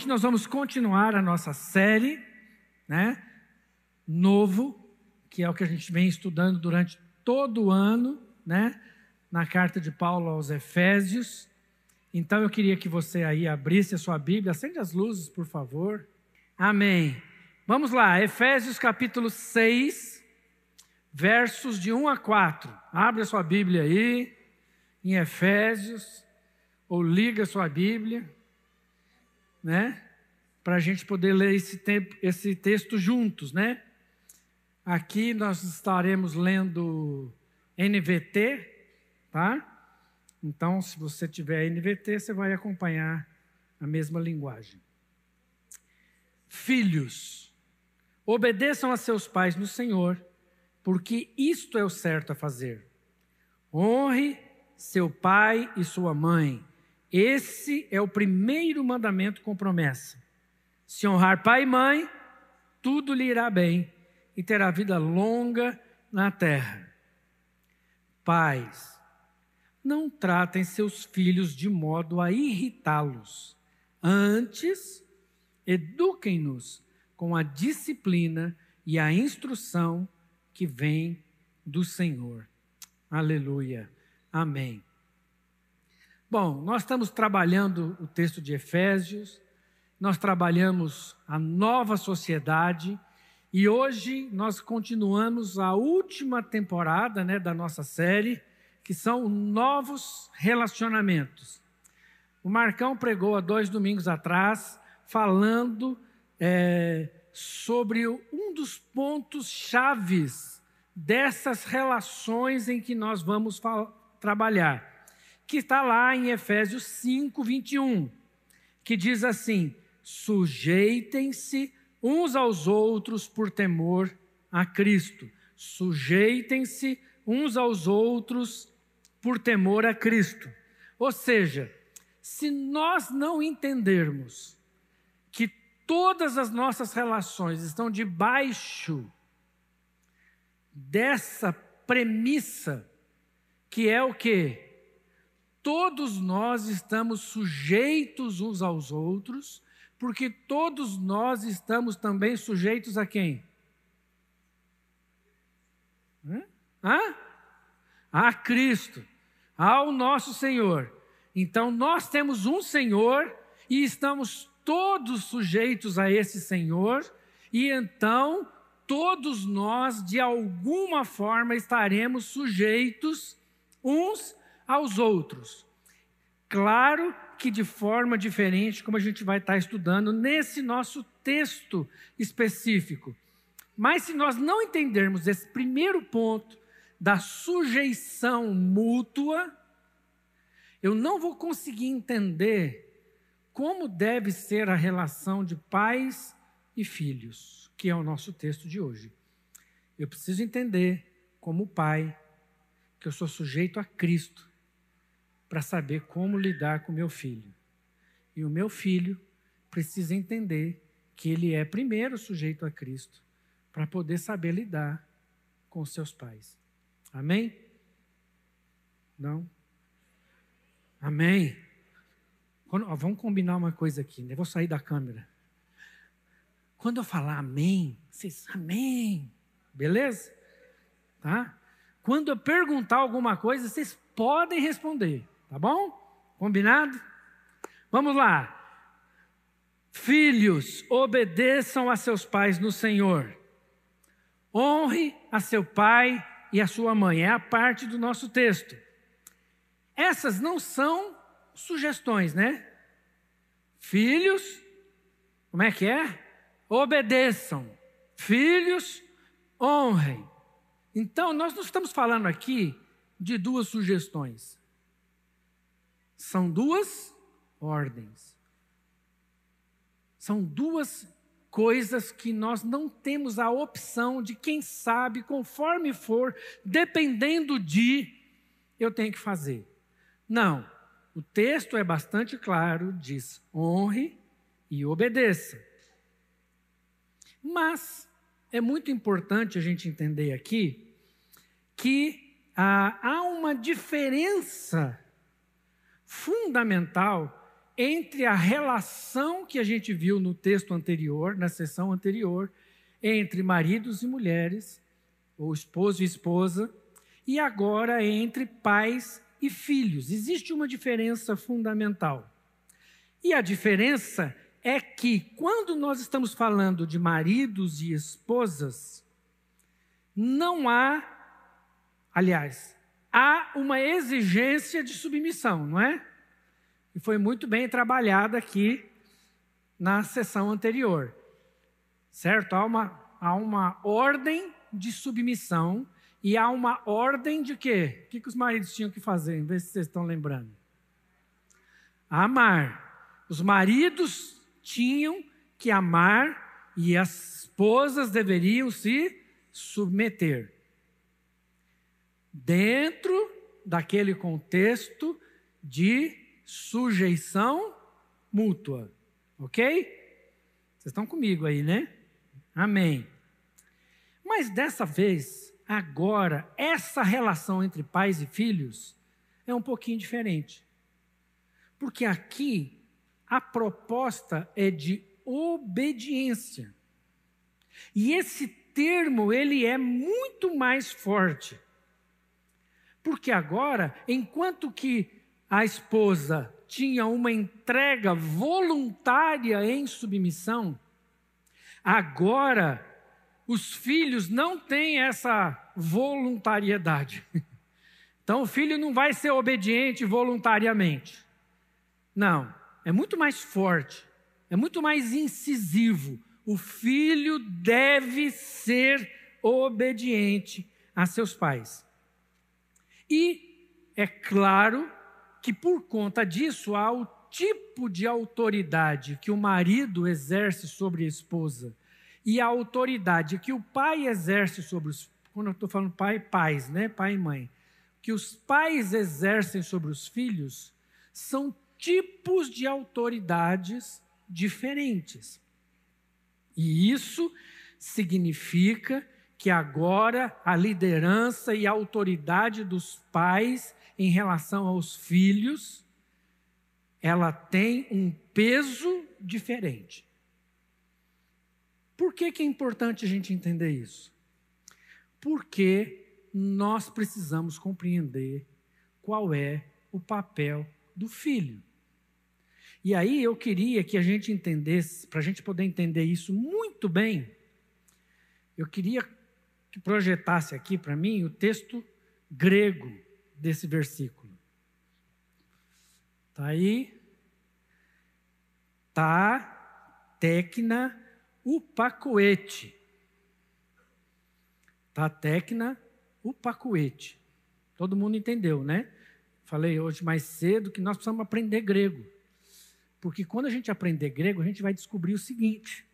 hoje nós vamos continuar a nossa série, né? Novo, que é o que a gente vem estudando durante todo o ano, né? Na carta de Paulo aos Efésios. Então eu queria que você aí abrisse a sua Bíblia, acende as luzes, por favor. Amém. Vamos lá, Efésios capítulo 6 versos de 1 a 4. Abre a sua Bíblia aí, em Efésios, ou liga a sua Bíblia, né? Para a gente poder ler esse, tempo, esse texto juntos, né? Aqui nós estaremos lendo NVT, tá? Então, se você tiver NVT, você vai acompanhar a mesma linguagem. Filhos, obedeçam a seus pais no Senhor porque isto é o certo a fazer. Honre seu pai e sua mãe. Esse é o primeiro mandamento com promessa. Se honrar pai e mãe, tudo lhe irá bem e terá vida longa na terra. Pais, não tratem seus filhos de modo a irritá-los. Antes, eduquem-nos com a disciplina e a instrução que vem do Senhor. Aleluia. Amém. Bom, nós estamos trabalhando o texto de Efésios, nós trabalhamos a nova sociedade e hoje nós continuamos a última temporada né, da nossa série, que são novos relacionamentos. O Marcão pregou há dois domingos atrás, falando é, sobre um dos pontos chaves dessas relações em que nós vamos trabalhar, que está lá em Efésios 5, 21, que diz assim: sujeitem-se uns aos outros por temor a Cristo. Sujeitem-se uns aos outros por temor a Cristo. Ou seja, se nós não entendermos que todas as nossas relações estão debaixo dessa premissa, que é o que? Todos nós estamos sujeitos uns aos outros, porque todos nós estamos também sujeitos a quem? Hã? A Cristo, ao nosso Senhor. Então nós temos um Senhor e estamos todos sujeitos a esse Senhor, e então todos nós, de alguma forma, estaremos sujeitos uns aos outros. Claro que de forma diferente, como a gente vai estar estudando nesse nosso texto específico. Mas se nós não entendermos esse primeiro ponto da sujeição mútua, eu não vou conseguir entender como deve ser a relação de pais e filhos, que é o nosso texto de hoje. Eu preciso entender, como pai, que eu sou sujeito a Cristo, para saber como lidar com meu filho. E o meu filho precisa entender que ele é primeiro sujeito a Cristo, para poder saber lidar com seus pais. Amém? Não? Amém? Quando, ó, vamos combinar uma coisa aqui, né? Vou sair da câmera. Quando eu falar amém, vocês, amém. Beleza? Tá? Quando eu perguntar alguma coisa, vocês podem responder, tá bom? Combinado? Vamos lá. Filhos, obedeçam a seus pais no Senhor. Honre a seu pai e a sua mãe. É a parte do nosso texto. Essas não são sugestões, né? Filhos, como é que é? Obedeçam. Filhos, honrem. Então, nós não estamos falando aqui de duas sugestões. São duas ordens. São duas coisas que nós não temos a opção de, quem sabe, conforme for, dependendo de, eu tenho que fazer. Não. O texto é bastante claro, diz: honre e obedeça. Mas é muito importante a gente entender aqui que ah, há uma diferença fundamental entre a relação que a gente viu no texto anterior, na sessão anterior, entre maridos e mulheres, ou esposo e esposa, e agora entre pais e filhos. Existe uma diferença fundamental. E a diferença é que, quando nós estamos falando de maridos e esposas, não há, aliás, há uma exigência de submissão, não é? E foi muito bem trabalhada aqui na sessão anterior. Certo? Há uma, há uma ordem de submissão e há uma ordem de quê? O que, que os maridos tinham que fazer? Vê se vocês estão lembrando. Amar. Os maridos tinham que amar e as esposas deveriam se submeter. Dentro daquele contexto de sujeição mútua. Ok? Vocês estão comigo aí, né? Amém. Mas dessa vez, agora, essa relação entre pais e filhos é um pouquinho diferente. Porque aqui a proposta é de obediência. E esse termo, ele é muito mais forte. Porque agora, enquanto que a esposa tinha uma entrega voluntária em submissão, agora os filhos não têm essa voluntariedade. Então o filho não vai ser obediente voluntariamente. Não, é muito mais forte, é muito mais incisivo. O filho deve ser obediente a seus pais. E é claro que por conta disso há o tipo de autoridade que o marido exerce sobre a esposa e a autoridade que o pai exerce sobre os quando eu estou falando pai, pais, né, pai e mãe, que os pais exercem sobre os filhos são tipos de autoridades diferentes. E isso significa que agora a liderança e a autoridade dos pais em relação aos filhos, ela tem um peso diferente. Por que, que é importante a gente entender isso? Porque nós precisamos compreender qual é o papel do filho. E aí eu queria que a gente entendesse, para a gente poder entender isso muito bem, eu queria que projetasse aqui para mim o texto grego desse versículo. Está aí. Tá tecna upacoete. Tá tecna upacoete. Todo mundo entendeu, né? Falei hoje mais cedo que nós precisamos aprender grego. Porque quando a gente aprender grego, a gente vai descobrir o seguinte: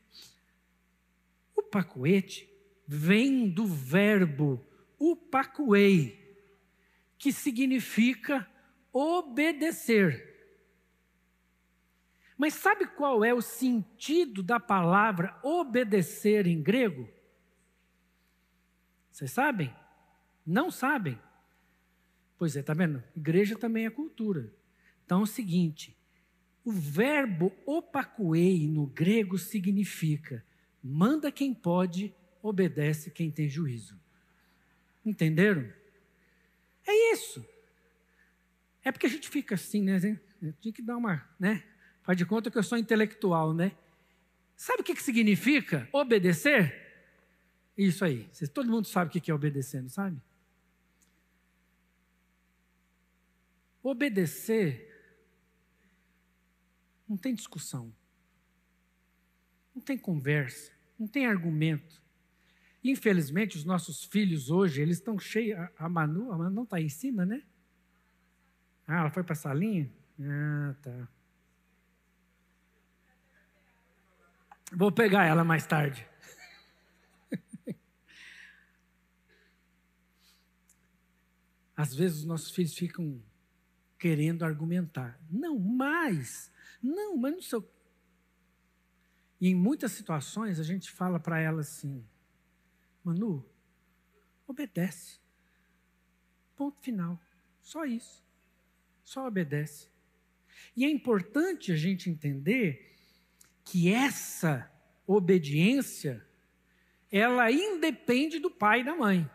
o pacoete vem do verbo upacuei, que significa obedecer. Mas sabe qual é o sentido da palavra obedecer em grego? Vocês sabem? Não sabem? Pois é, tá vendo? Igreja também é cultura. Então é o seguinte: o verbo opacuei no grego significa manda quem pode, obedece quem tem juízo. Entenderam? É isso. É porque a gente fica assim, né? Tinha que dar uma, né? Faz de conta que eu sou intelectual, né? Sabe o que, que significa obedecer? Isso aí. Todo mundo sabe o que é obedecer, não sabe? Obedecer não tem discussão, não tem conversa, não tem argumento. Infelizmente, os nossos filhos hoje, eles estão cheios. A Manu, a Manu não está aí em cima, né? Ah, ela foi para a salinha? Ah, tá. Vou pegar ela mais tarde. Às vezes os nossos filhos ficam querendo argumentar. Não, mais. Não, mas não sei. E em muitas situações a gente fala para ela assim: Manu, obedece. Ponto final. Só isso. Só obedece. E é importante a gente entender que essa obediência ela independe do pai e da mãe.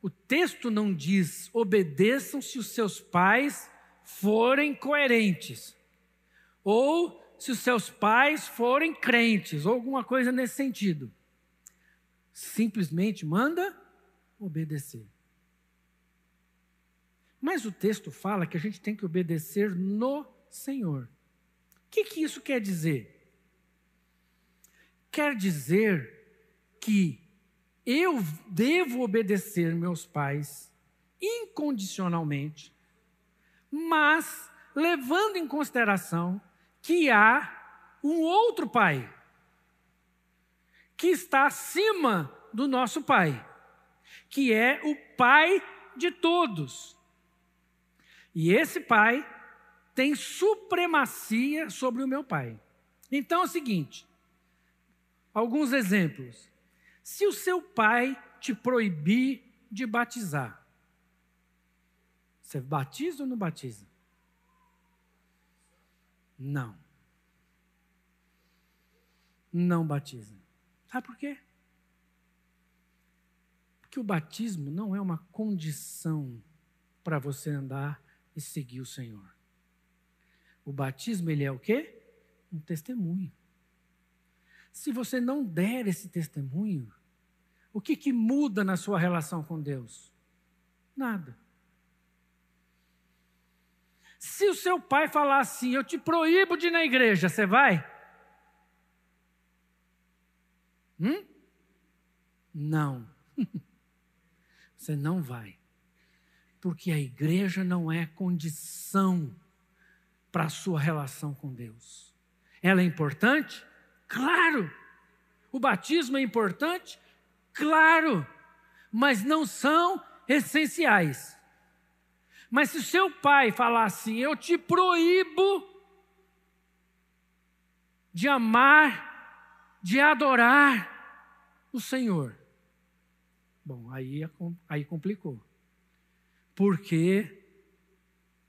O texto não diz obedeçam se os seus pais forem coerentes, ou se os seus pais forem crentes, ou alguma coisa nesse sentido. Simplesmente manda obedecer. Mas o texto fala que a gente tem que obedecer no Senhor. O que, que isso quer dizer? Quer dizer que eu devo obedecer meus pais incondicionalmente, mas levando em consideração que há um outro pai que está acima do nosso pai, que é o pai de todos. E esse pai tem supremacia sobre o meu pai. Então é o seguinte: alguns exemplos. Se o seu pai te proibir de batizar, você batiza ou não batiza? Não. Não batiza. Sabe por quê? Porque o batismo não é uma condição para você andar e seguir o Senhor. O batismo, ele é o quê? Um testemunho. Se você não der esse testemunho, o que, que muda na sua relação com Deus? Nada. Se o seu pai falar assim, eu te proíbo de ir na igreja, você vai? Hum? Não. você não vai. Porque a igreja não é condição para a sua relação com Deus. Ela é importante? Claro. O batismo é importante? Claro. Mas não são essenciais. Mas se o seu pai falar assim, eu te proíbo de amar, de adorar o Senhor. Bom, aí, é aí complicou. Porque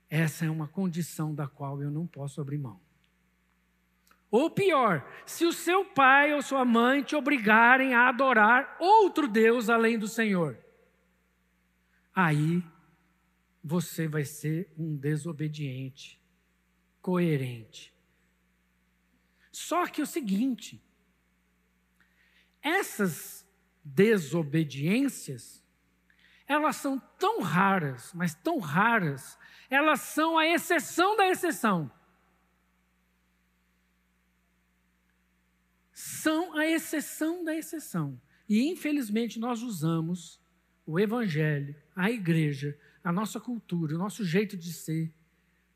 essa é uma condição da qual eu não posso abrir mão. Ou pior, se o seu pai ou sua mãe te obrigarem a adorar outro Deus além do Senhor, aí você vai ser um desobediente, coerente. Só que é o seguinte, essas desobediências, elas são tão raras, mas tão raras, elas são a exceção da exceção. são a exceção da exceção. E infelizmente nós usamos o evangelho, a igreja, a nossa cultura, o nosso jeito de ser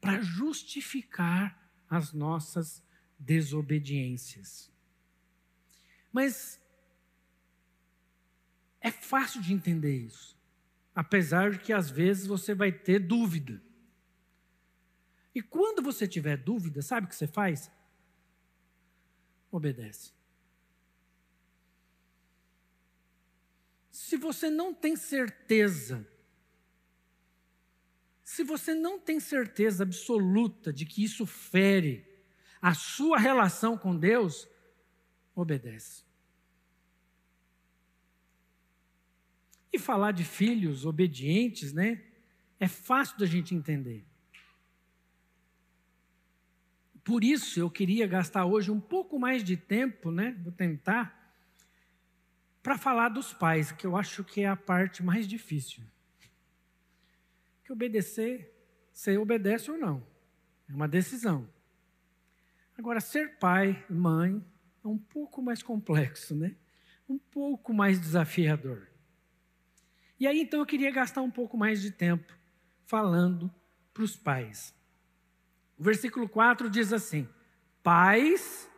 para justificar as nossas desobediências. Mas é fácil de entender isso, apesar de que às vezes você vai ter dúvida. E quando você tiver dúvida, sabe o que você faz? obedece. Se você não tem certeza, se você não tem certeza absoluta de que isso fere a sua relação com Deus, obedece. E falar de filhos obedientes, né? É fácil da gente entender. Por isso eu queria gastar hoje um pouco mais de tempo, né? Vou tentar para falar dos pais, que eu acho que é a parte mais difícil. Obedecer, você obedece ou não. É uma decisão. Agora, ser pai mãe é um pouco mais complexo, né? Um pouco mais desafiador. E aí, então, eu queria gastar um pouco mais de tempo falando para os pais. O versículo 4 diz assim: Pais,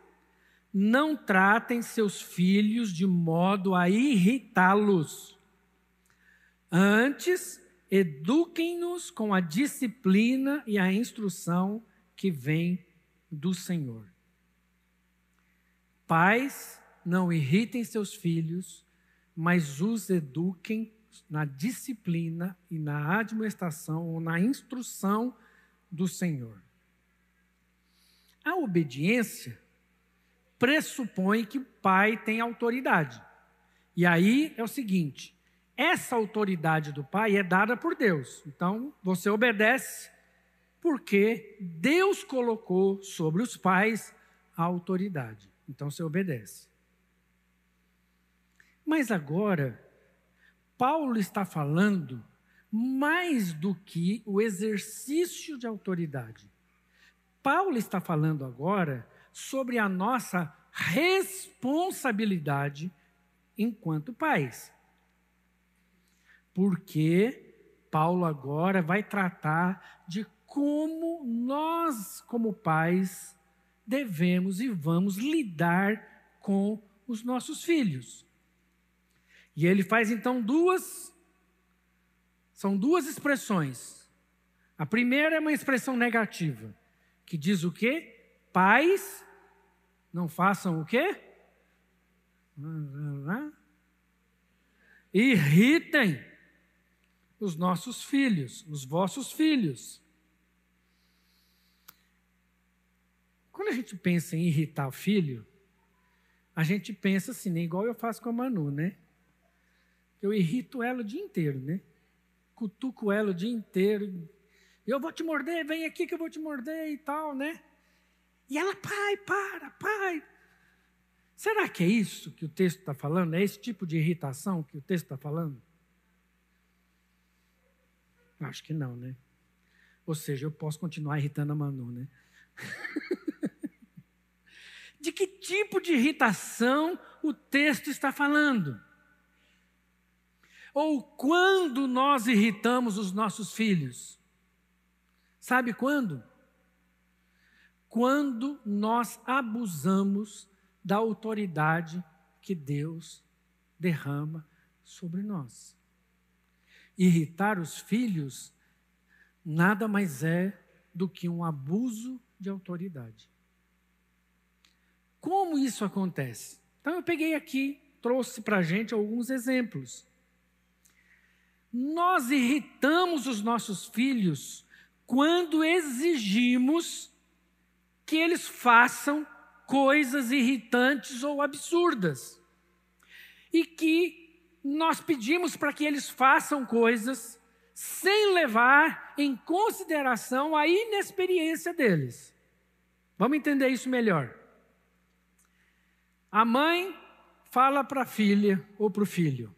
não tratem seus filhos de modo a irritá-los. Antes, eduquem-nos com a disciplina e a instrução que vem do Senhor. Pais, não irritem seus filhos, mas os eduquem na disciplina e na admoestação ou na instrução do Senhor. A obediência pressupõe que o pai tem autoridade. E aí é o seguinte: essa autoridade do pai é dada por Deus. Então, você obedece porque Deus colocou sobre os pais a autoridade. Então, você obedece. Mas agora, Paulo está falando mais do que o exercício de autoridade. Paulo está falando agora sobre a nossa responsabilidade enquanto pais. Porque Paulo agora vai tratar de como nós, como pais, devemos e vamos lidar com os nossos filhos. E ele faz então duas são duas expressões. A primeira é uma expressão negativa, que diz o quê? Pais não façam o quê? Irritem os nossos filhos, os vossos filhos. Quando a gente pensa em irritar o filho, a gente pensa assim, né? igual eu faço com a Manu, né? Eu irrito ela o dia inteiro, né? Cutuco ela o dia inteiro. Eu vou te morder, vem aqui que eu vou te morder e tal, né? E ela, pai, para, pai. Será que é isso que o texto está falando? É esse tipo de irritação que o texto está falando? Acho que não, né? Ou seja, eu posso continuar irritando a Manu, né? de que tipo de irritação o texto está falando? Ou quando nós irritamos os nossos filhos? Sabe quando? Quando nós abusamos da autoridade que Deus derrama sobre nós. Irritar os filhos nada mais é do que um abuso de autoridade. Como isso acontece? Então eu peguei aqui, trouxe para a gente alguns exemplos. Nós irritamos os nossos filhos quando exigimos que eles façam coisas irritantes ou absurdas. E que nós pedimos para que eles façam coisas sem levar em consideração a inexperiência deles. Vamos entender isso melhor. A mãe fala para a filha ou para o filho,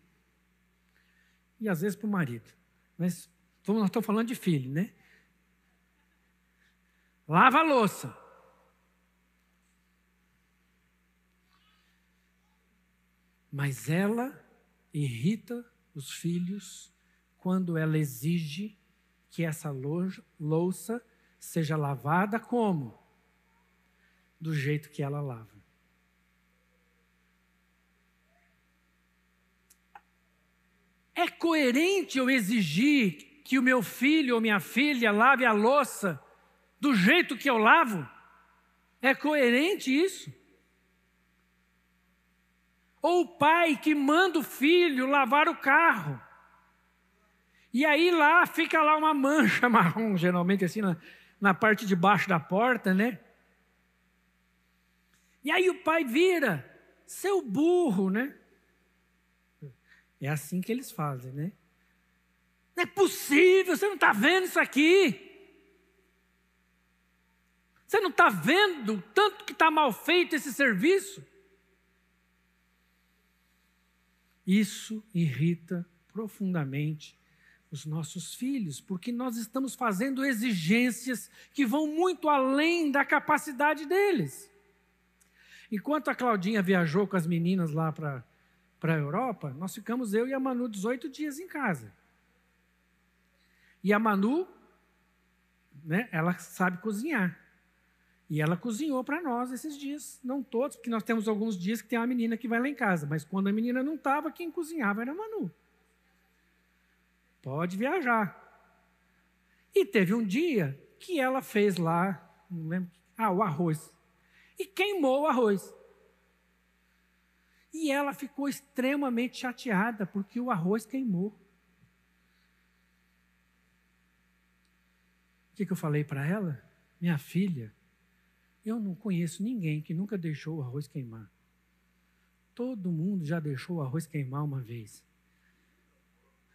e às vezes para o marido, mas nós estamos falando de filho, né? Lava a louça. Mas ela irrita os filhos quando ela exige que essa louça seja lavada como? Do jeito que ela lava. É coerente eu exigir que o meu filho ou minha filha lave a louça do jeito que eu lavo? É coerente isso? Ou o pai que manda o filho lavar o carro. E aí lá fica lá uma mancha marrom, geralmente assim na, na parte de baixo da porta, né? E aí o pai vira, seu burro, né? É assim que eles fazem, né? Não é possível, você não está vendo isso aqui. Você não está vendo tanto que está mal feito esse serviço? Isso irrita profundamente os nossos filhos, porque nós estamos fazendo exigências que vão muito além da capacidade deles. Enquanto a Claudinha viajou com as meninas lá para a Europa, nós ficamos eu e a Manu 18 dias em casa. E a Manu, né, ela sabe cozinhar. E ela cozinhou para nós esses dias, não todos, porque nós temos alguns dias que tem uma menina que vai lá em casa, mas quando a menina não estava, quem cozinhava era a Manu. Pode viajar. E teve um dia que ela fez lá, não lembro, ah, o arroz. E queimou o arroz. E ela ficou extremamente chateada porque o arroz queimou. O que, que eu falei para ela? Minha filha, eu não conheço ninguém que nunca deixou o arroz queimar. Todo mundo já deixou o arroz queimar uma vez.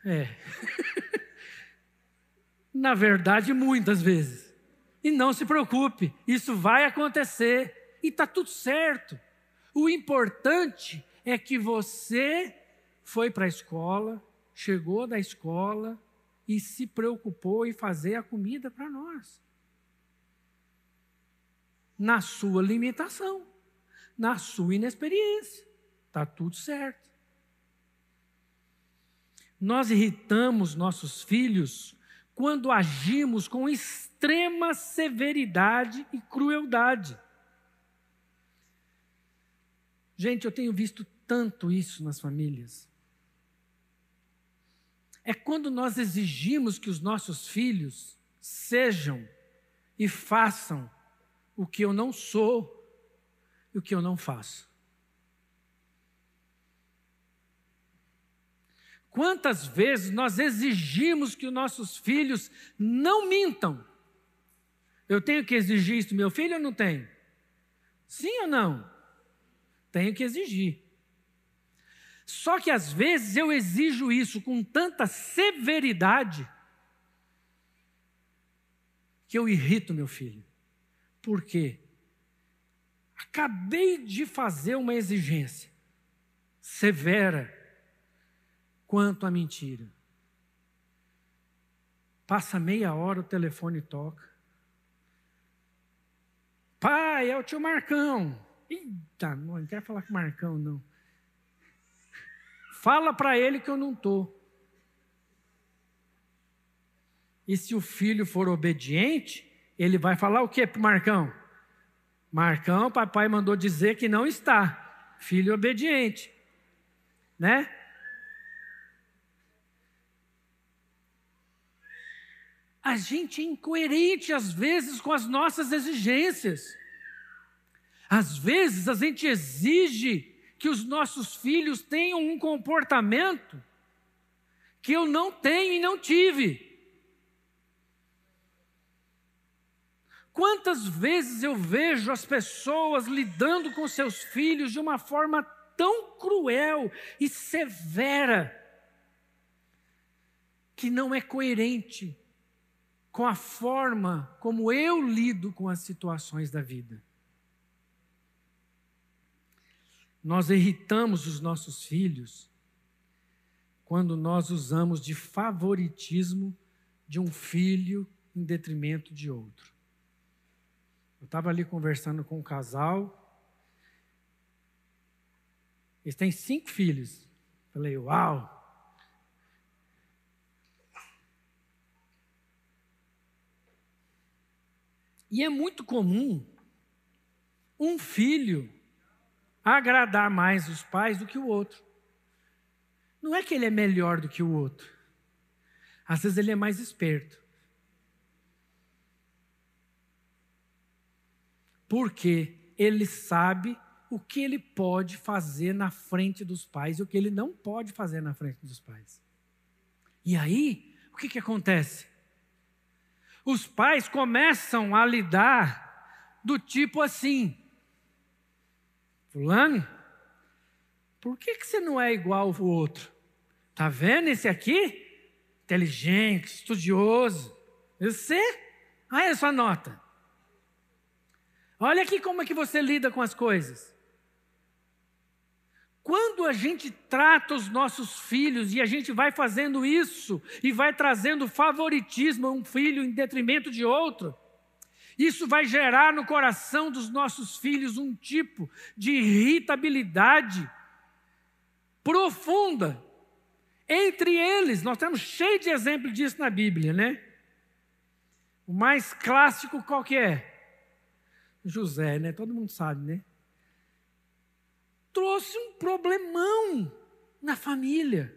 É. Na verdade, muitas vezes. E não se preocupe, isso vai acontecer e está tudo certo. O importante é que você foi para a escola, chegou da escola e se preocupou em fazer a comida para nós. Na sua limitação, na sua inexperiência. Está tudo certo. Nós irritamos nossos filhos quando agimos com extrema severidade e crueldade. Gente, eu tenho visto tanto isso nas famílias. É quando nós exigimos que os nossos filhos sejam e façam o que eu não sou e o que eu não faço. Quantas vezes nós exigimos que os nossos filhos não mintam? Eu tenho que exigir isso do meu filho ou não tenho? Sim ou não? Tenho que exigir. Só que às vezes eu exijo isso com tanta severidade que eu irrito meu filho. Por quê? Acabei de fazer uma exigência severa quanto à mentira. Passa meia hora, o telefone toca. Pai, é o tio Marcão. Eita, não quero falar com o Marcão, não. Fala para ele que eu não estou. E se o filho for obediente, ele vai falar o que para Marcão? Marcão, papai mandou dizer que não está. Filho obediente. Né? A gente é incoerente às vezes com as nossas exigências. Às vezes a gente exige que os nossos filhos tenham um comportamento que eu não tenho e não tive. Quantas vezes eu vejo as pessoas lidando com seus filhos de uma forma tão cruel e severa, que não é coerente com a forma como eu lido com as situações da vida. Nós irritamos os nossos filhos quando nós usamos de favoritismo de um filho em detrimento de outro. Eu estava ali conversando com um casal. Eles têm cinco filhos. Falei, uau! E é muito comum um filho agradar mais os pais do que o outro. Não é que ele é melhor do que o outro. Às vezes ele é mais esperto. Porque ele sabe o que ele pode fazer na frente dos pais e o que ele não pode fazer na frente dos pais. E aí, o que, que acontece? os pais começam a lidar do tipo assim: Fulano, por que, que você não é igual ao outro? Tá vendo esse aqui? Inteligente, estudioso. Você? Aí a sua nota. Olha aqui como é que você lida com as coisas. Quando a gente trata os nossos filhos e a gente vai fazendo isso e vai trazendo favoritismo a um filho em detrimento de outro, isso vai gerar no coração dos nossos filhos um tipo de irritabilidade profunda entre eles. Nós temos cheio de exemplos disso na Bíblia, né? O mais clássico qual que é? José, né? Todo mundo sabe, né? trouxe um problemão na família.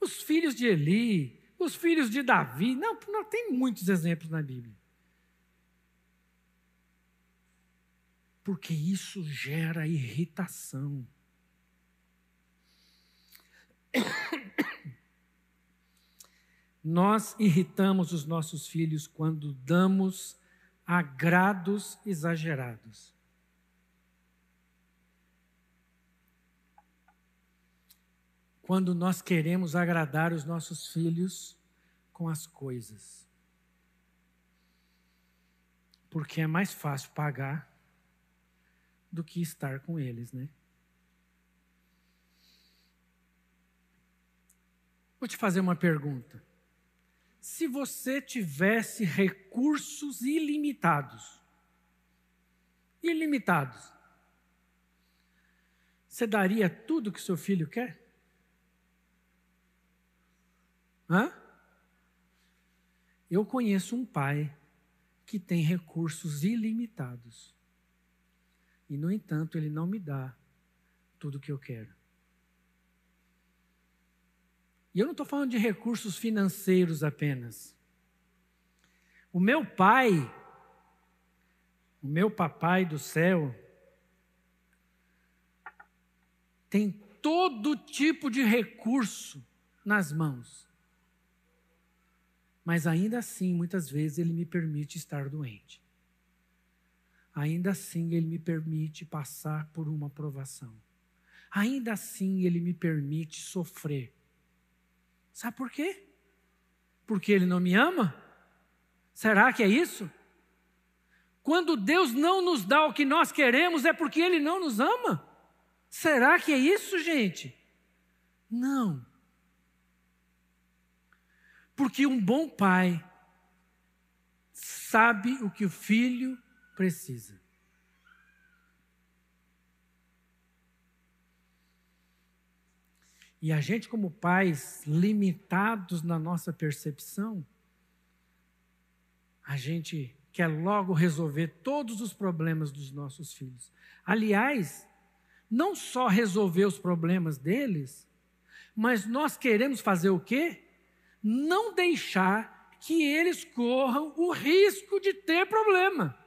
Os filhos de Eli, os filhos de Davi, não, não tem muitos exemplos na Bíblia. Porque isso gera irritação. Nós irritamos os nossos filhos quando damos agrados exagerados. Quando nós queremos agradar os nossos filhos com as coisas. Porque é mais fácil pagar do que estar com eles, né? Vou te fazer uma pergunta. Se você tivesse recursos ilimitados, ilimitados, você daria tudo que seu filho quer? Hã? Eu conheço um pai que tem recursos ilimitados. E, no entanto, ele não me dá tudo o que eu quero. E eu não estou falando de recursos financeiros apenas. O meu pai, o meu papai do céu, tem todo tipo de recurso nas mãos. Mas ainda assim, muitas vezes, ele me permite estar doente ainda assim Ele me permite passar por uma provação. Ainda assim Ele me permite sofrer. Sabe por quê? Porque Ele não me ama? Será que é isso? Quando Deus não nos dá o que nós queremos, é porque Ele não nos ama? Será que é isso, gente? Não. Porque um bom pai sabe o que o filho precisa. E a gente, como pais limitados na nossa percepção, a gente quer logo resolver todos os problemas dos nossos filhos. Aliás, não só resolver os problemas deles, mas nós queremos fazer o quê? Não deixar que eles corram o risco de ter problema.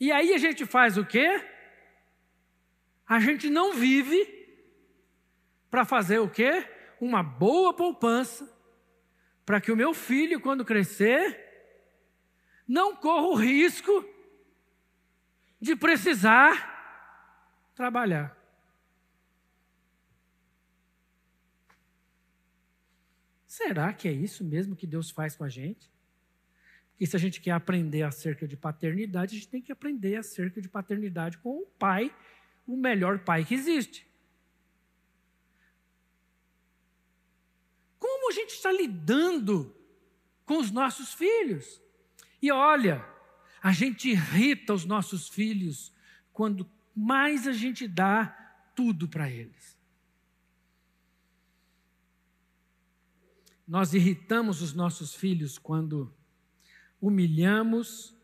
E aí a gente faz o quê? A gente não vive para fazer o quê? Uma boa poupança para que o meu filho, quando crescer, não corra o risco de precisar trabalhar. Será que é isso mesmo que Deus faz com a gente? E se a gente quer aprender acerca de paternidade, a gente tem que aprender acerca de paternidade com o pai, o melhor pai que existe. Como a gente está lidando com os nossos filhos? E olha, a gente irrita os nossos filhos quando mais a gente dá tudo para eles. Nós irritamos os nossos filhos quando humilhamos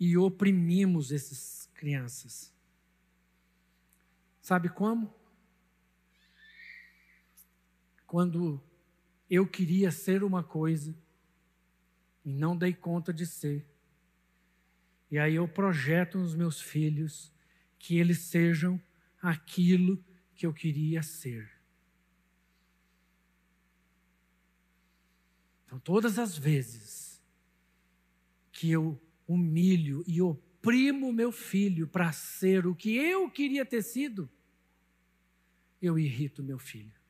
e oprimimos essas crianças. Sabe como? Quando eu queria ser uma coisa e não dei conta de ser. E aí eu projeto nos meus filhos que eles sejam aquilo que eu queria ser. Então, todas as vezes que eu humilho e oprimo meu filho para ser o que eu queria ter sido, eu irrito meu filho.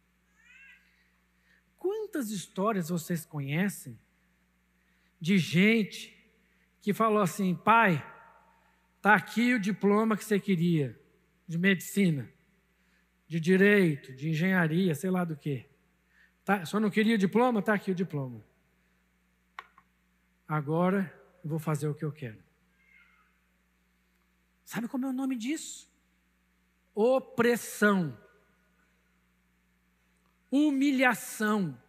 Quantas histórias vocês conhecem de gente que falou assim: pai, está aqui o diploma que você queria, de medicina, de direito, de engenharia, sei lá do que. Tá, só não queria o diploma? Está aqui o diploma. Agora eu vou fazer o que eu quero. Sabe como é o nome disso? Opressão. Humilhação.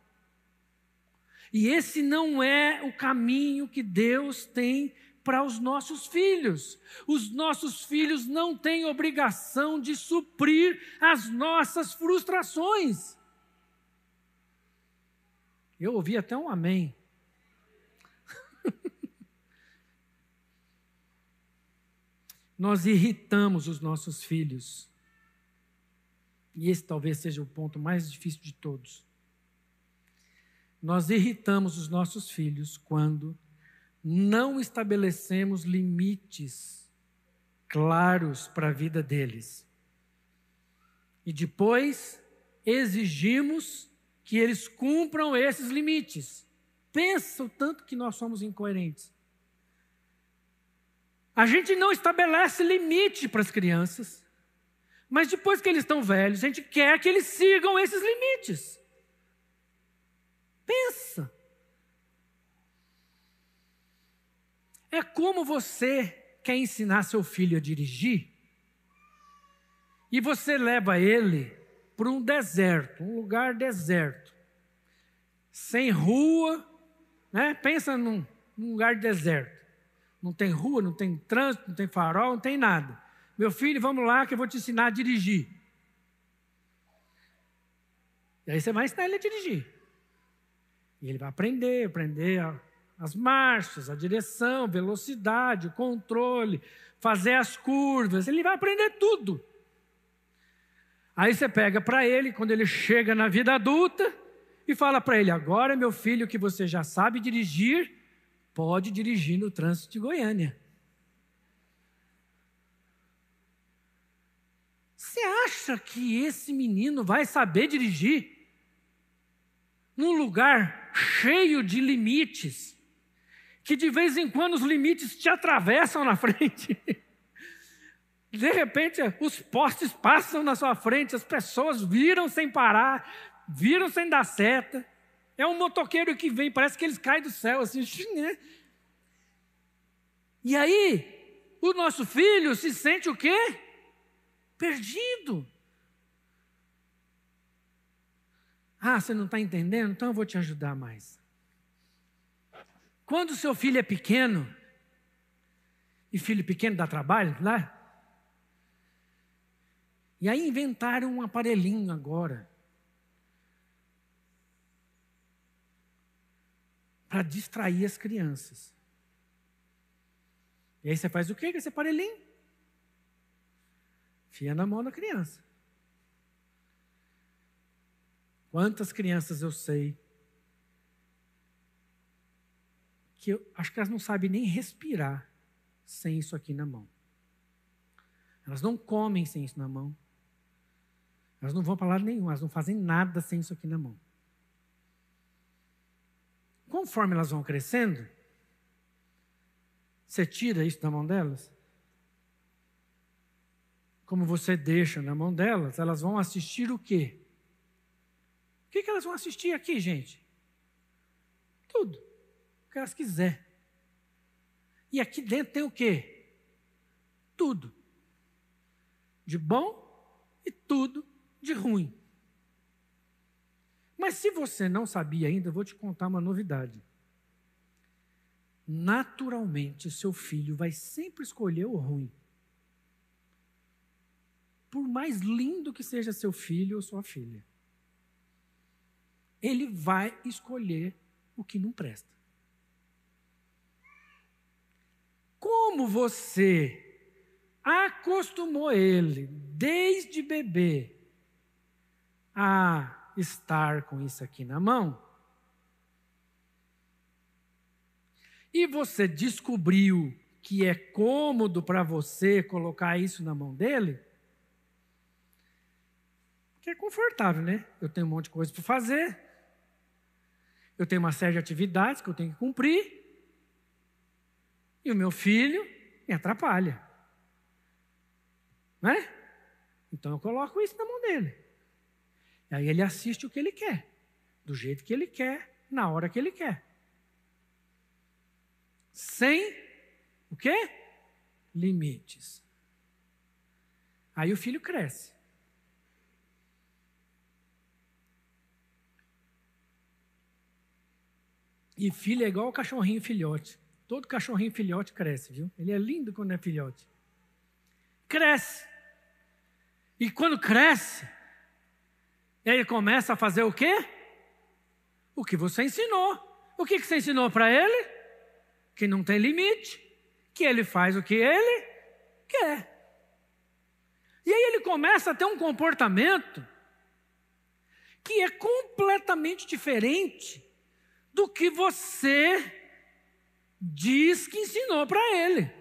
E esse não é o caminho que Deus tem para os nossos filhos. Os nossos filhos não têm obrigação de suprir as nossas frustrações. Eu ouvi até um amém. nós irritamos os nossos filhos. E esse talvez seja o ponto mais difícil de todos. Nós irritamos os nossos filhos quando não estabelecemos limites claros para a vida deles. E depois exigimos que eles cumpram esses limites. Pensa o tanto que nós somos incoerentes. A gente não estabelece limite para as crianças, mas depois que eles estão velhos, a gente quer que eles sigam esses limites. Pensa. É como você quer ensinar seu filho a dirigir e você leva ele para um deserto, um lugar deserto, sem rua, né? Pensa num, num lugar deserto. Não tem rua, não tem trânsito, não tem farol, não tem nada. Meu filho, vamos lá que eu vou te ensinar a dirigir. E aí você vai ensinar ele a dirigir. E ele vai aprender, aprender a, as marchas, a direção, velocidade, controle, fazer as curvas, ele vai aprender tudo. Aí você pega para ele, quando ele chega na vida adulta, e fala para ele: agora, meu filho, que você já sabe dirigir, pode dirigir no trânsito de Goiânia. Você acha que esse menino vai saber dirigir? Num lugar cheio de limites, que de vez em quando os limites te atravessam na frente. De repente, os postes passam na sua frente, as pessoas viram sem parar, viram sem dar seta. É um motoqueiro que vem, parece que eles caem do céu, assim, né? E aí, o nosso filho se sente o quê? Perdido. Ah, você não está entendendo? Então eu vou te ajudar mais. Quando o seu filho é pequeno, e filho pequeno dá trabalho, né? E aí inventaram um aparelhinho agora. Para distrair as crianças. E aí você faz o quê com esse aparelhinho? Fia na mão da criança. Quantas crianças eu sei que eu acho que elas não sabem nem respirar sem isso aqui na mão. Elas não comem sem isso na mão. Elas não vão para lado nenhum, elas não fazem nada sem isso aqui na mão. Conforme elas vão crescendo, você tira isso da mão delas. Como você deixa na mão delas, elas vão assistir o quê? Que, que elas vão assistir aqui, gente? Tudo. O que elas quiserem. E aqui dentro tem o quê? Tudo. De bom e tudo de ruim. Mas se você não sabia ainda, eu vou te contar uma novidade. Naturalmente, seu filho vai sempre escolher o ruim. Por mais lindo que seja seu filho ou sua filha, ele vai escolher o que não presta. Como você acostumou ele desde bebê a estar com isso aqui na mão, e você descobriu que é cômodo para você colocar isso na mão dele, que é confortável, né? Eu tenho um monte de coisa para fazer, eu tenho uma série de atividades que eu tenho que cumprir, e o meu filho me atrapalha. Né? Então eu coloco isso na mão dele. Aí ele assiste o que ele quer, do jeito que ele quer, na hora que ele quer. Sem o quê? Limites. Aí o filho cresce. E filho é igual o cachorrinho filhote. Todo cachorrinho filhote cresce, viu? Ele é lindo quando é filhote. Cresce. E quando cresce, ele começa a fazer o quê? O que você ensinou. O que, que você ensinou para ele? Que não tem limite, que ele faz o que ele quer. E aí ele começa a ter um comportamento que é completamente diferente do que você diz que ensinou para ele.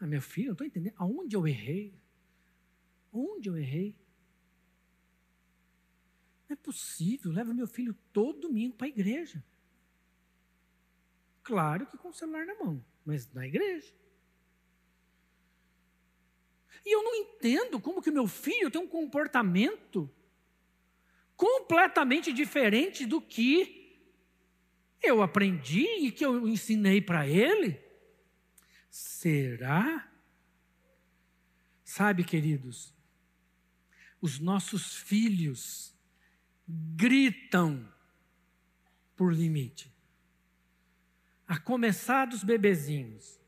Ah, meu filho, não estou entendendo. Aonde eu errei? Onde eu errei? Não é possível. Leva meu filho todo domingo para a igreja. Claro que com o celular na mão, mas na igreja. E eu não entendo como que meu filho tem um comportamento completamente diferente do que eu aprendi e que eu ensinei para ele? Será? Sabe, queridos, os nossos filhos gritam por limite. A começar dos bebezinhos.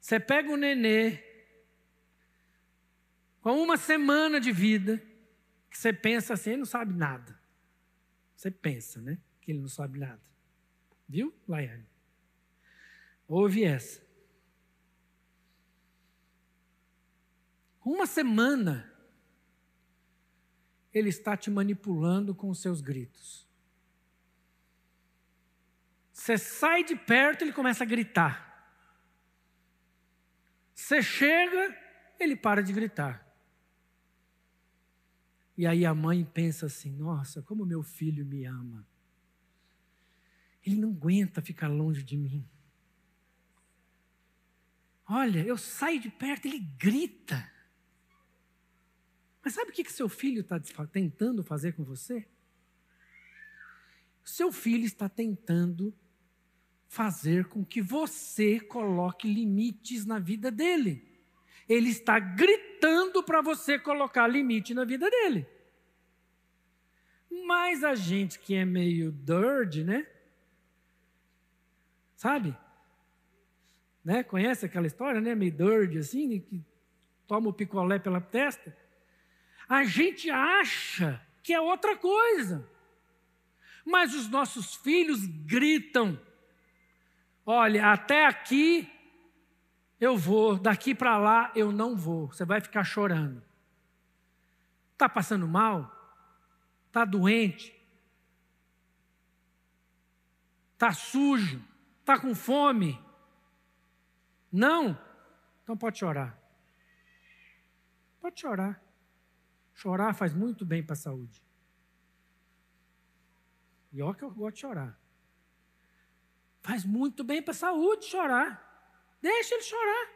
Você pega o nenê com uma semana de vida, que você pensa assim, ele não sabe nada. Você pensa, né? Que ele não sabe nada. Viu, Laiane? Ouve essa. Uma semana, ele está te manipulando com os seus gritos. Você sai de perto, ele começa a gritar. Você chega, ele para de gritar. E aí a mãe pensa assim: nossa, como meu filho me ama. Ele não aguenta ficar longe de mim. Olha, eu saio de perto, ele grita. Mas sabe o que, que seu filho está tentando fazer com você? Seu filho está tentando fazer com que você coloque limites na vida dele. Ele está gritando para você colocar limite na vida dele. Mas a gente que é meio dirty, né? Sabe? Né? Conhece aquela história, né? Meio dirty assim, que toma o picolé pela testa. A gente acha que é outra coisa. Mas os nossos filhos gritam: Olha, até aqui eu vou, daqui para lá eu não vou. Você vai ficar chorando. Está passando mal? Está doente? Está sujo? Está com fome? Não? Então pode chorar. Pode chorar. Chorar faz muito bem para a saúde. E olha que eu gosto de chorar. Faz muito bem para a saúde chorar. Deixa ele chorar.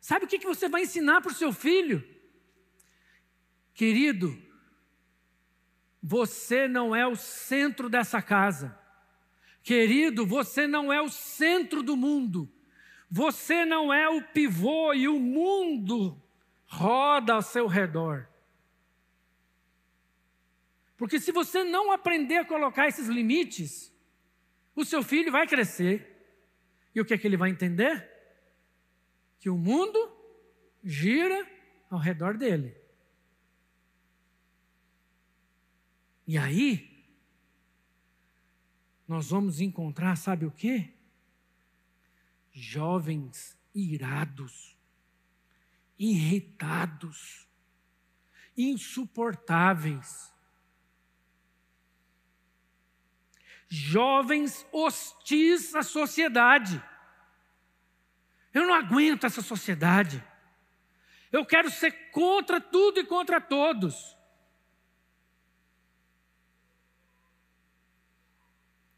Sabe o que, que você vai ensinar para o seu filho? Querido, você não é o centro dessa casa. Querido, você não é o centro do mundo. Você não é o pivô e o mundo roda ao seu redor. Porque se você não aprender a colocar esses limites, o seu filho vai crescer e o que é que ele vai entender? Que o mundo gira ao redor dele. E aí, nós vamos encontrar, sabe o que? Jovens irados, irritados, insuportáveis. Jovens hostis à sociedade. Eu não aguento essa sociedade. Eu quero ser contra tudo e contra todos.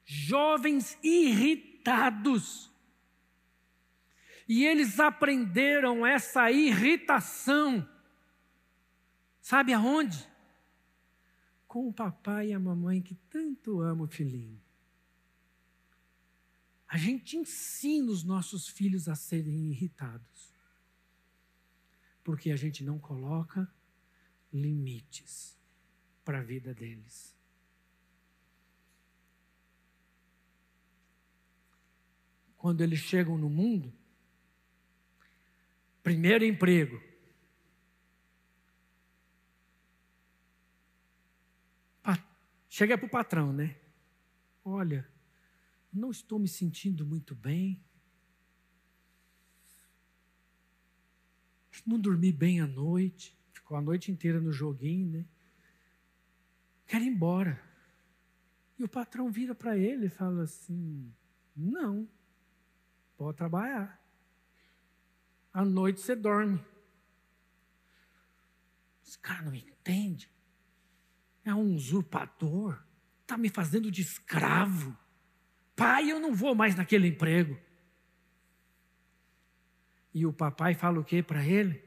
Jovens irritados. E eles aprenderam essa irritação. Sabe aonde? Com o papai e a mamãe que tanto ama o filhinho. A gente ensina os nossos filhos a serem irritados, porque a gente não coloca limites para a vida deles. Quando eles chegam no mundo, primeiro emprego, Chega para o patrão, né? Olha, não estou me sentindo muito bem. Não dormi bem à noite. Ficou a noite inteira no joguinho, né? Quero ir embora. E o patrão vira para ele e fala assim: Não, pode trabalhar. À noite você dorme. Esse cara não entende. É um usurpador. Está me fazendo de escravo. Pai, eu não vou mais naquele emprego. E o papai fala o que para ele?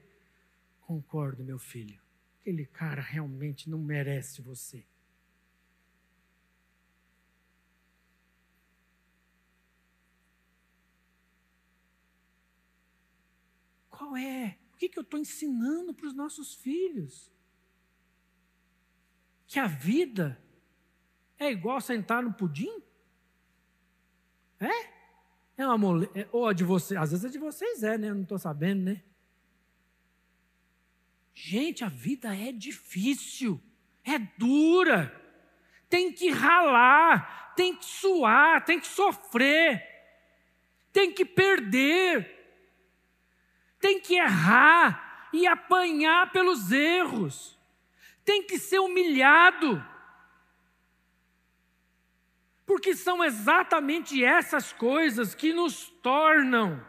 Concordo, meu filho. Aquele cara realmente não merece você. Qual é? O que, que eu estou ensinando para os nossos filhos? Que a vida é igual sentar no pudim? É? É uma mole... É, ou a de vocês, às vezes a de vocês é, né? Eu não estou sabendo, né? Gente, a vida é difícil, é dura, tem que ralar, tem que suar, tem que sofrer, tem que perder, tem que errar e apanhar pelos erros, tem que ser humilhado. Porque são exatamente essas coisas que nos tornam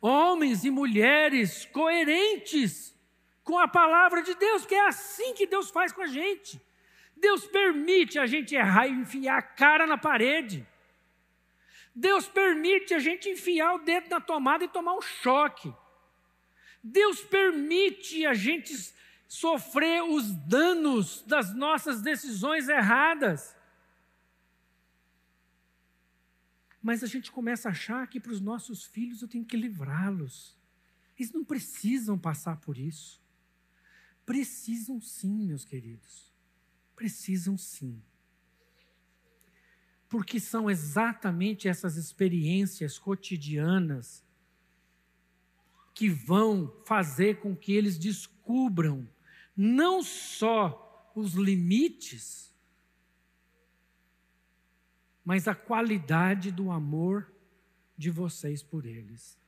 homens e mulheres coerentes com a palavra de Deus, porque é assim que Deus faz com a gente. Deus permite a gente errar e enfiar a cara na parede. Deus permite a gente enfiar o dedo na tomada e tomar um choque. Deus permite a gente sofrer os danos das nossas decisões erradas. Mas a gente começa a achar que para os nossos filhos eu tenho que livrá-los. Eles não precisam passar por isso. Precisam sim, meus queridos. Precisam sim. Porque são exatamente essas experiências cotidianas que vão fazer com que eles descubram não só os limites, mas a qualidade do amor de vocês por eles.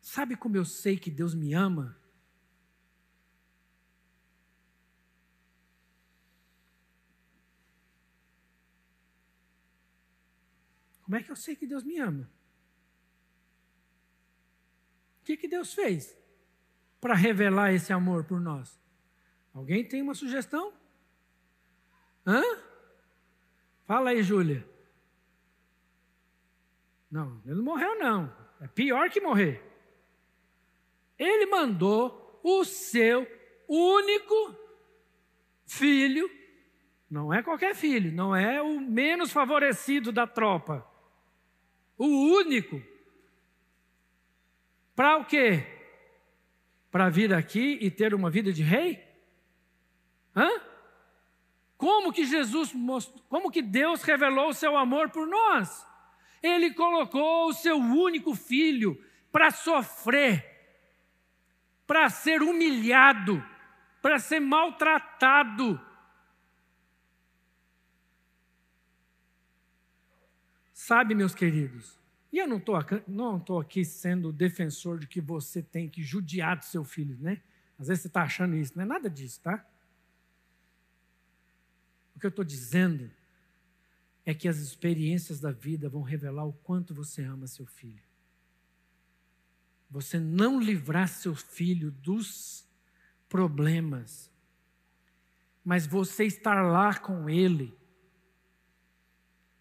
Sabe como eu sei que Deus me ama? Como é que eu sei que Deus me ama? O que, que Deus fez para revelar esse amor por nós? Alguém tem uma sugestão? Hã? Fala aí, Júlia. Não, ele não morreu, não. É pior que morrer. Ele mandou o seu único filho, não é qualquer filho, não é o menos favorecido da tropa. O único. Para o quê? Para vir aqui e ter uma vida de rei? Hã? Como que Jesus mostrou, como que Deus revelou o seu amor por nós? Ele colocou o seu único filho para sofrer, para ser humilhado, para ser maltratado. Sabe, meus queridos, e eu não estou não tô aqui sendo defensor de que você tem que judiar do seu filho, né? Às vezes você está achando isso, não é nada disso, tá? O que eu estou dizendo é que as experiências da vida vão revelar o quanto você ama seu filho. Você não livrar seu filho dos problemas, mas você estar lá com ele.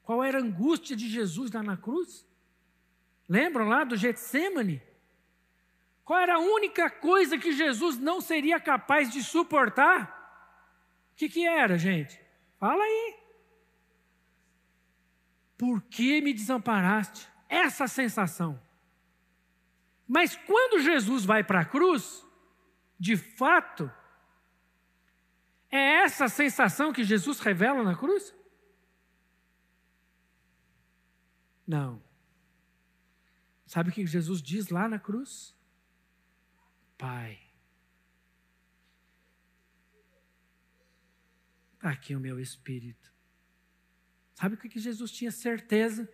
Qual era a angústia de Jesus lá na cruz? Lembram lá do Getsemane? Qual era a única coisa que Jesus não seria capaz de suportar? O que, que era, gente? Fala aí. Por que me desamparaste? Essa sensação. Mas quando Jesus vai para a cruz, de fato, é essa sensação que Jesus revela na cruz? Não. Sabe o que Jesus diz lá na cruz? Pai, Está aqui o meu espírito. Sabe o que Jesus tinha certeza?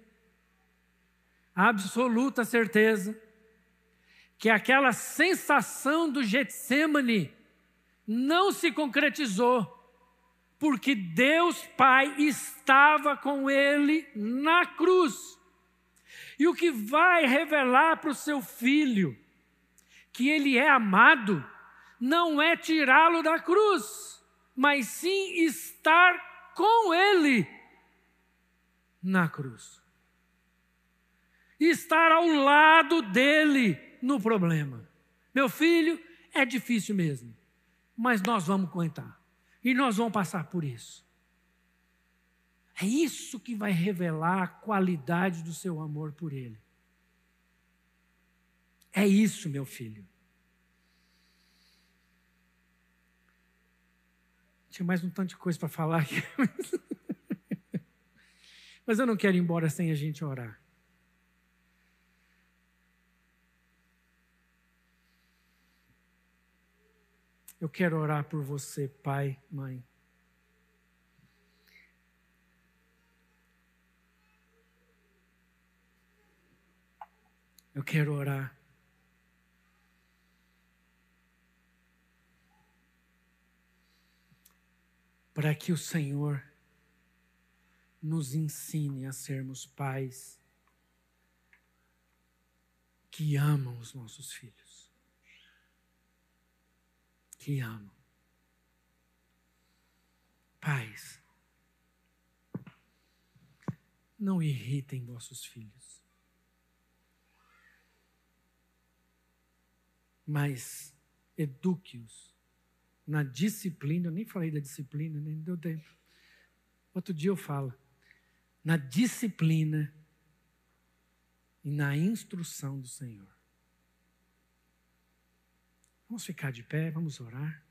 Absoluta certeza. Que aquela sensação do Getsemane não se concretizou, porque Deus Pai estava com ele na cruz. E o que vai revelar para o seu filho que ele é amado, não é tirá-lo da cruz, mas sim estar com ele na cruz. Estar ao lado dele no problema. Meu filho, é difícil mesmo, mas nós vamos aguentar. E nós vamos passar por isso. É isso que vai revelar a qualidade do seu amor por Ele. É isso, meu filho. Tinha mais um tanto de coisa para falar aqui. Mas eu não quero ir embora sem a gente orar. Eu quero orar por você, pai, mãe. Eu quero orar. Para que o Senhor nos ensine a sermos pais que amam os nossos filhos. Que amam. Pais, não irritem vossos filhos. Mas eduque-os na disciplina. Eu nem falei da disciplina, nem deu tempo. Outro dia eu falo na disciplina e na instrução do Senhor. Vamos ficar de pé, vamos orar.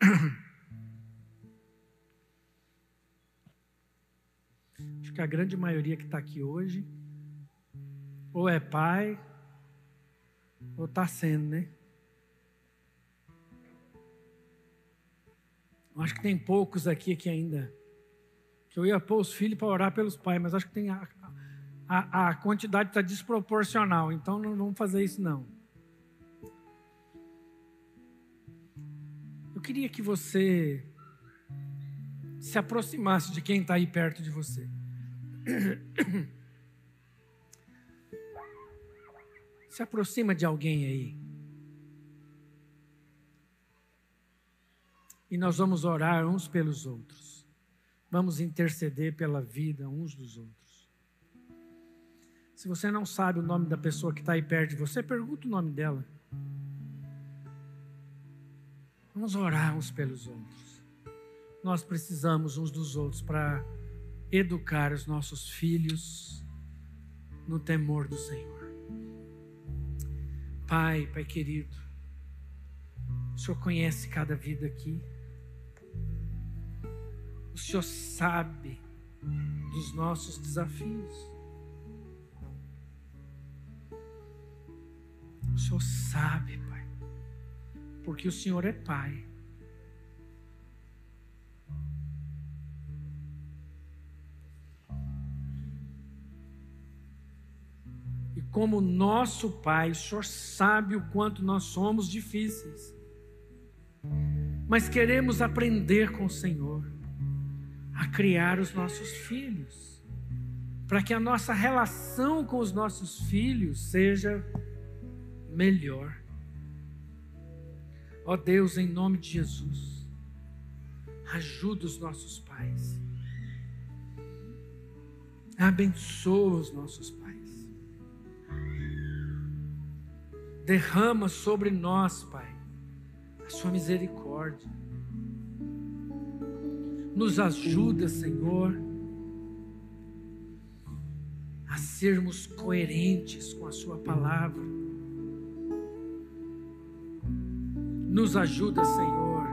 Acho que a grande maioria que está aqui hoje, ou é pai, ou está sendo, né? Acho que tem poucos aqui que ainda. Que eu ia pôr os filhos para orar pelos pais, mas acho que tem a, a, a quantidade está desproporcional, então não vamos fazer isso não. Eu queria que você se aproximasse de quem está aí perto de você. Se aproxima de alguém aí. E nós vamos orar uns pelos outros. Vamos interceder pela vida uns dos outros. Se você não sabe o nome da pessoa que está aí perto de você, pergunta o nome dela. Vamos orar uns pelos outros. Nós precisamos uns dos outros para educar os nossos filhos no temor do Senhor. Pai, Pai querido, o Senhor conhece cada vida aqui. O Senhor sabe dos nossos desafios. O Senhor sabe, Pai, porque o Senhor é Pai. Como nosso Pai, o Senhor sabe o quanto nós somos difíceis. Mas queremos aprender com o Senhor a criar os nossos filhos, para que a nossa relação com os nossos filhos seja melhor. Ó Deus, em nome de Jesus, ajuda os nossos pais, abençoa os nossos pais. Derrama sobre nós, Pai, a Sua misericórdia. Nos ajuda, Senhor, a sermos coerentes com a Sua palavra. Nos ajuda, Senhor,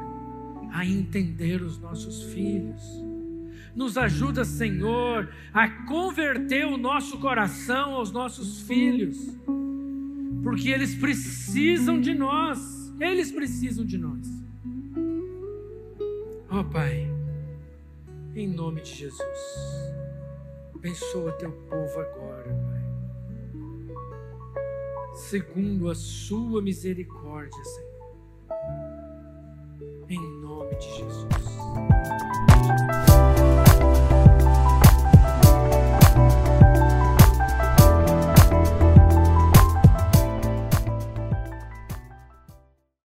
a entender os nossos filhos. Nos ajuda, Senhor, a converter o nosso coração aos nossos filhos porque eles precisam de nós, eles precisam de nós. Ó oh, Pai, em nome de Jesus, abençoa teu povo agora, Pai, segundo a sua misericórdia, Senhor, em nome de Jesus.